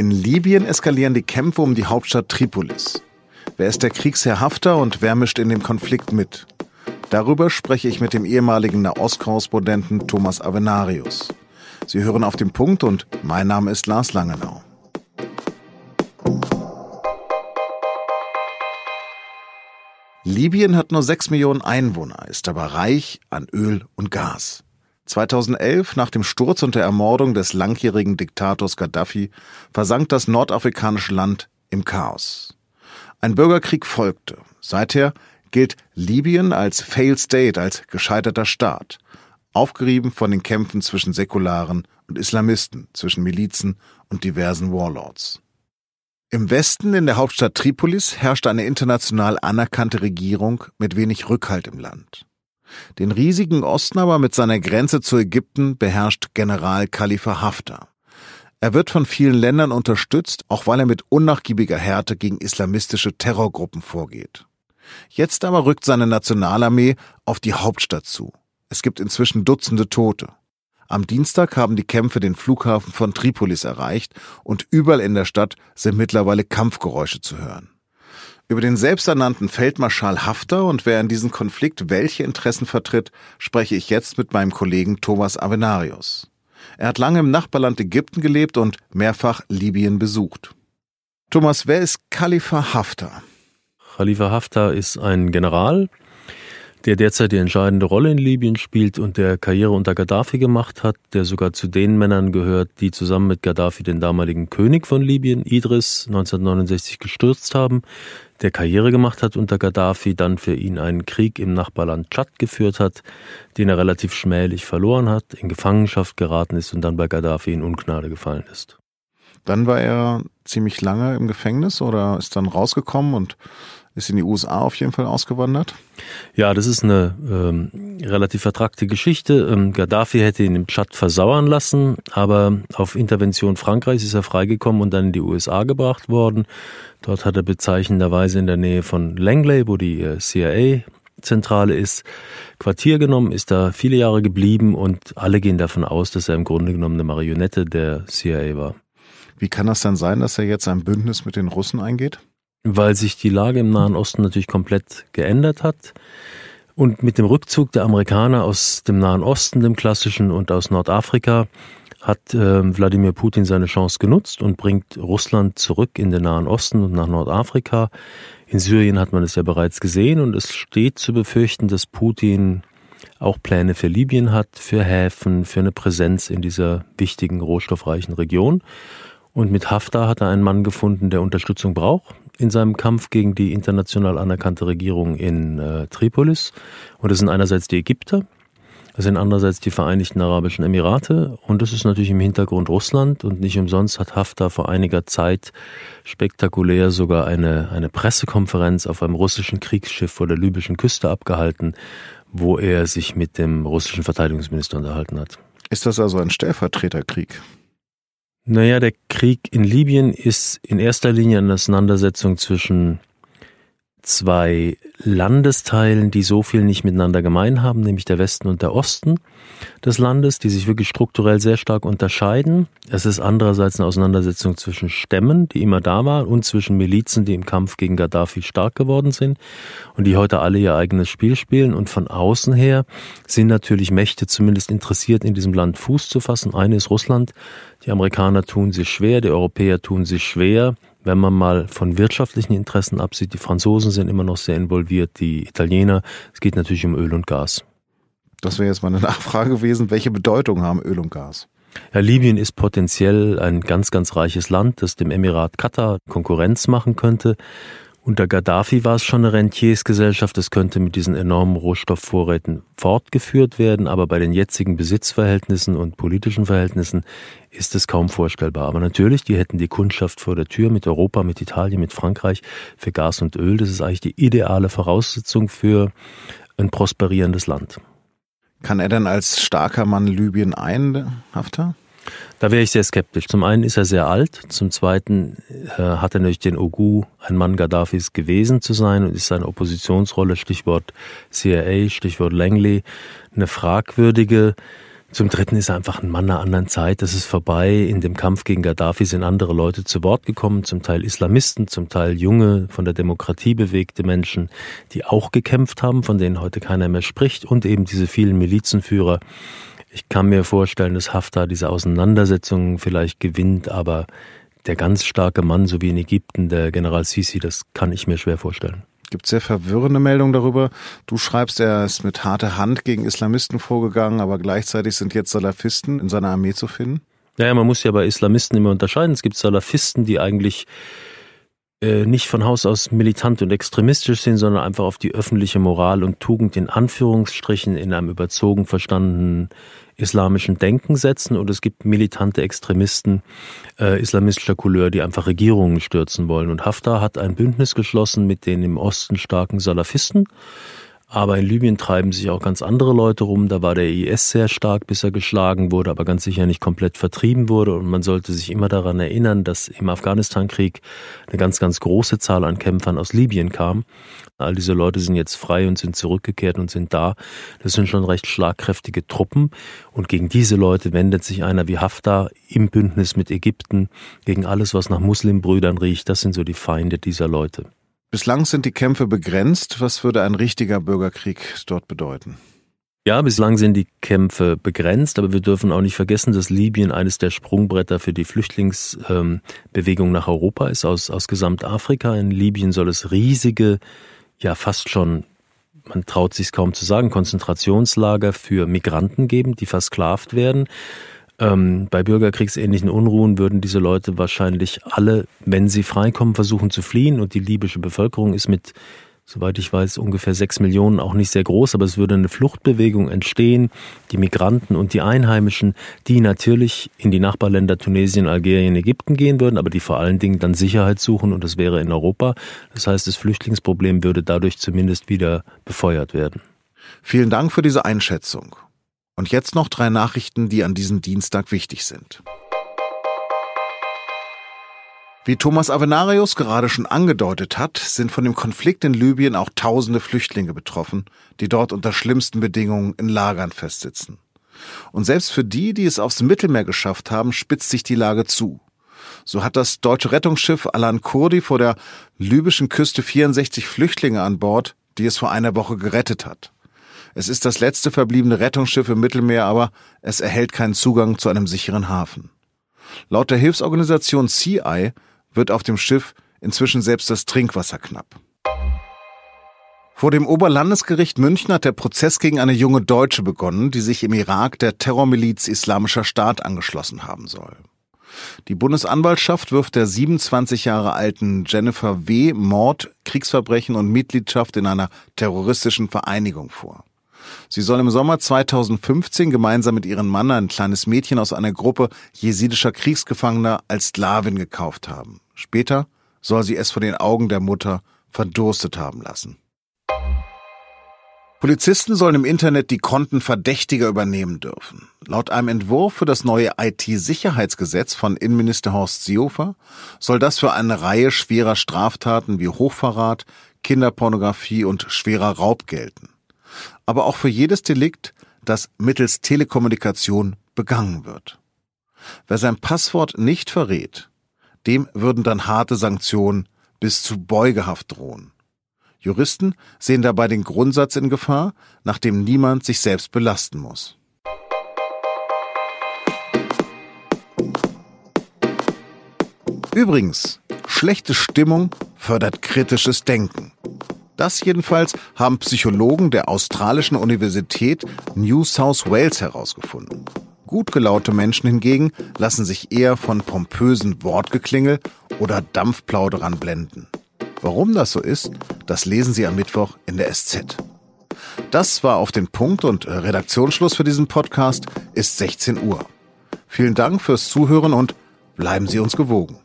In Libyen eskalieren die Kämpfe um die Hauptstadt Tripolis. Wer ist der Kriegsherr Haftar und wer mischt in dem Konflikt mit? Darüber spreche ich mit dem ehemaligen Nahostkorrespondenten Thomas Avenarius. Sie hören auf den Punkt und mein Name ist Lars Langenau. Libyen hat nur 6 Millionen Einwohner, ist aber reich an Öl und Gas. 2011, nach dem Sturz und der Ermordung des langjährigen Diktators Gaddafi, versank das nordafrikanische Land im Chaos. Ein Bürgerkrieg folgte. Seither gilt Libyen als Failed State, als gescheiterter Staat, aufgerieben von den Kämpfen zwischen Säkularen und Islamisten, zwischen Milizen und diversen Warlords. Im Westen, in der Hauptstadt Tripolis, herrscht eine international anerkannte Regierung mit wenig Rückhalt im Land. Den riesigen Osten aber mit seiner Grenze zu Ägypten beherrscht General Khalifa Haftar. Er wird von vielen Ländern unterstützt, auch weil er mit unnachgiebiger Härte gegen islamistische Terrorgruppen vorgeht. Jetzt aber rückt seine Nationalarmee auf die Hauptstadt zu. Es gibt inzwischen Dutzende Tote. Am Dienstag haben die Kämpfe den Flughafen von Tripolis erreicht und überall in der Stadt sind mittlerweile Kampfgeräusche zu hören. Über den selbsternannten Feldmarschall Haftar und wer in diesem Konflikt welche Interessen vertritt, spreche ich jetzt mit meinem Kollegen Thomas Avenarius. Er hat lange im Nachbarland Ägypten gelebt und mehrfach Libyen besucht. Thomas, wer ist Khalifa Haftar? Khalifa Haftar ist ein General, der derzeit die entscheidende Rolle in Libyen spielt und der Karriere unter Gaddafi gemacht hat, der sogar zu den Männern gehört, die zusammen mit Gaddafi den damaligen König von Libyen, Idris, 1969 gestürzt haben, der Karriere gemacht hat unter Gaddafi, dann für ihn einen Krieg im Nachbarland Tschad geführt hat, den er relativ schmählich verloren hat, in Gefangenschaft geraten ist und dann bei Gaddafi in Ungnade gefallen ist. Dann war er ziemlich lange im Gefängnis oder ist dann rausgekommen und ist in die USA auf jeden Fall ausgewandert? Ja, das ist eine ähm, relativ vertragte Geschichte. Ähm, Gaddafi hätte ihn im Tschad versauern lassen, aber auf Intervention Frankreichs ist er freigekommen und dann in die USA gebracht worden. Dort hat er bezeichnenderweise in der Nähe von Langley, wo die äh, CIA Zentrale ist, Quartier genommen, ist da viele Jahre geblieben und alle gehen davon aus, dass er im Grunde genommen eine Marionette der CIA war. Wie kann das dann sein, dass er jetzt ein Bündnis mit den Russen eingeht? Weil sich die Lage im Nahen Osten natürlich komplett geändert hat. Und mit dem Rückzug der Amerikaner aus dem Nahen Osten, dem klassischen, und aus Nordafrika, hat äh, Wladimir Putin seine Chance genutzt und bringt Russland zurück in den Nahen Osten und nach Nordafrika. In Syrien hat man es ja bereits gesehen und es steht zu befürchten, dass Putin auch Pläne für Libyen hat, für Häfen, für eine Präsenz in dieser wichtigen, rohstoffreichen Region. Und mit Haftar hat er einen Mann gefunden, der Unterstützung braucht in seinem Kampf gegen die international anerkannte Regierung in äh, Tripolis. Und das sind einerseits die Ägypter, das sind andererseits die Vereinigten Arabischen Emirate und das ist natürlich im Hintergrund Russland und nicht umsonst hat Haftar vor einiger Zeit spektakulär sogar eine, eine Pressekonferenz auf einem russischen Kriegsschiff vor der libyschen Küste abgehalten, wo er sich mit dem russischen Verteidigungsminister unterhalten hat. Ist das also ein Stellvertreterkrieg? Naja, der Krieg in Libyen ist in erster Linie eine Auseinandersetzung zwischen zwei Landesteilen, die so viel nicht miteinander gemein haben, nämlich der Westen und der Osten des Landes, die sich wirklich strukturell sehr stark unterscheiden. Es ist andererseits eine Auseinandersetzung zwischen Stämmen, die immer da waren, und zwischen Milizen, die im Kampf gegen Gaddafi stark geworden sind und die heute alle ihr eigenes Spiel spielen. Und von außen her sind natürlich Mächte zumindest interessiert, in diesem Land Fuß zu fassen. Eine ist Russland. Die Amerikaner tun sich schwer, die Europäer tun sich schwer wenn man mal von wirtschaftlichen Interessen absieht, die Franzosen sind immer noch sehr involviert, die Italiener, es geht natürlich um Öl und Gas. Das wäre jetzt meine Nachfrage gewesen, welche Bedeutung haben Öl und Gas? Ja, Libyen ist potenziell ein ganz, ganz reiches Land, das dem Emirat Katar Konkurrenz machen könnte. Unter Gaddafi war es schon eine Rentiersgesellschaft. Das könnte mit diesen enormen Rohstoffvorräten fortgeführt werden. Aber bei den jetzigen Besitzverhältnissen und politischen Verhältnissen ist es kaum vorstellbar. Aber natürlich, die hätten die Kundschaft vor der Tür mit Europa, mit Italien, mit Frankreich für Gas und Öl. Das ist eigentlich die ideale Voraussetzung für ein prosperierendes Land. Kann er denn als starker Mann Libyen ein, Haftar? Da wäre ich sehr skeptisch. Zum einen ist er sehr alt, zum zweiten äh, hat er natürlich den Ogu, ein Mann Gaddafis gewesen zu sein und ist seine Oppositionsrolle, Stichwort CIA, Stichwort Langley, eine fragwürdige. Zum Dritten ist er einfach ein Mann einer anderen Zeit. Das ist vorbei. In dem Kampf gegen Gaddafi sind andere Leute zu Wort gekommen, zum Teil Islamisten, zum Teil junge, von der Demokratie bewegte Menschen, die auch gekämpft haben, von denen heute keiner mehr spricht und eben diese vielen Milizenführer. Ich kann mir vorstellen, dass Haftar diese Auseinandersetzungen vielleicht gewinnt, aber der ganz starke Mann, so wie in Ägypten, der General Sisi, das kann ich mir schwer vorstellen gibt sehr verwirrende Meldungen darüber. Du schreibst, er ist mit harter Hand gegen Islamisten vorgegangen, aber gleichzeitig sind jetzt Salafisten in seiner Armee zu finden. Naja, man muss ja bei Islamisten immer unterscheiden. Es gibt Salafisten, die eigentlich äh, nicht von Haus aus militant und extremistisch sind, sondern einfach auf die öffentliche Moral und Tugend in Anführungsstrichen in einem überzogen verstandenen islamischen Denken setzen und es gibt militante Extremisten äh, islamistischer Couleur, die einfach Regierungen stürzen wollen. Und Haftar hat ein Bündnis geschlossen mit den im Osten starken Salafisten aber in Libyen treiben sich auch ganz andere Leute rum. Da war der IS sehr stark, bis er geschlagen wurde, aber ganz sicher nicht komplett vertrieben wurde. Und man sollte sich immer daran erinnern, dass im Afghanistan-Krieg eine ganz, ganz große Zahl an Kämpfern aus Libyen kam. All diese Leute sind jetzt frei und sind zurückgekehrt und sind da. Das sind schon recht schlagkräftige Truppen. Und gegen diese Leute wendet sich einer wie Haftar im Bündnis mit Ägypten gegen alles, was nach Muslimbrüdern riecht. Das sind so die Feinde dieser Leute. Bislang sind die Kämpfe begrenzt. Was würde ein richtiger Bürgerkrieg dort bedeuten? Ja, bislang sind die Kämpfe begrenzt, aber wir dürfen auch nicht vergessen, dass Libyen eines der Sprungbretter für die Flüchtlingsbewegung ähm, nach Europa ist, aus, aus Gesamtafrika. In Libyen soll es riesige, ja fast schon, man traut sich kaum zu sagen, Konzentrationslager für Migranten geben, die versklavt werden. Ähm, bei bürgerkriegsähnlichen Unruhen würden diese Leute wahrscheinlich alle, wenn sie freikommen, versuchen zu fliehen. Und die libysche Bevölkerung ist mit, soweit ich weiß, ungefähr sechs Millionen auch nicht sehr groß. Aber es würde eine Fluchtbewegung entstehen. Die Migranten und die Einheimischen, die natürlich in die Nachbarländer Tunesien, Algerien, Ägypten gehen würden, aber die vor allen Dingen dann Sicherheit suchen. Und das wäre in Europa. Das heißt, das Flüchtlingsproblem würde dadurch zumindest wieder befeuert werden. Vielen Dank für diese Einschätzung. Und jetzt noch drei Nachrichten, die an diesem Dienstag wichtig sind. Wie Thomas Avenarius gerade schon angedeutet hat, sind von dem Konflikt in Libyen auch tausende Flüchtlinge betroffen, die dort unter schlimmsten Bedingungen in Lagern festsitzen. Und selbst für die, die es aufs Mittelmeer geschafft haben, spitzt sich die Lage zu. So hat das deutsche Rettungsschiff Alan Kurdi vor der libyschen Küste 64 Flüchtlinge an Bord, die es vor einer Woche gerettet hat. Es ist das letzte verbliebene Rettungsschiff im Mittelmeer, aber es erhält keinen Zugang zu einem sicheren Hafen. Laut der Hilfsorganisation CI wird auf dem Schiff inzwischen selbst das Trinkwasser knapp. Vor dem Oberlandesgericht München hat der Prozess gegen eine junge Deutsche begonnen, die sich im Irak der Terrormiliz Islamischer Staat angeschlossen haben soll. Die Bundesanwaltschaft wirft der 27 Jahre alten Jennifer W. Mord, Kriegsverbrechen und Mitgliedschaft in einer terroristischen Vereinigung vor. Sie soll im Sommer 2015 gemeinsam mit ihrem Mann ein kleines Mädchen aus einer Gruppe jesidischer Kriegsgefangener als Sklavin gekauft haben. Später soll sie es vor den Augen der Mutter verdurstet haben lassen. Polizisten sollen im Internet die Konten Verdächtiger übernehmen dürfen. Laut einem Entwurf für das neue IT-Sicherheitsgesetz von Innenminister Horst Seehofer soll das für eine Reihe schwerer Straftaten wie Hochverrat, Kinderpornografie und schwerer Raub gelten aber auch für jedes Delikt, das mittels Telekommunikation begangen wird. Wer sein Passwort nicht verrät, dem würden dann harte Sanktionen bis zu Beugehaft drohen. Juristen sehen dabei den Grundsatz in Gefahr, nach dem niemand sich selbst belasten muss. Übrigens, schlechte Stimmung fördert kritisches Denken. Das jedenfalls haben Psychologen der australischen Universität New South Wales herausgefunden. Gut gelaute Menschen hingegen lassen sich eher von pompösen Wortgeklingel oder Dampfplauderern blenden. Warum das so ist, das lesen Sie am Mittwoch in der SZ. Das war auf den Punkt und Redaktionsschluss für diesen Podcast ist 16 Uhr. Vielen Dank fürs Zuhören und bleiben Sie uns gewogen.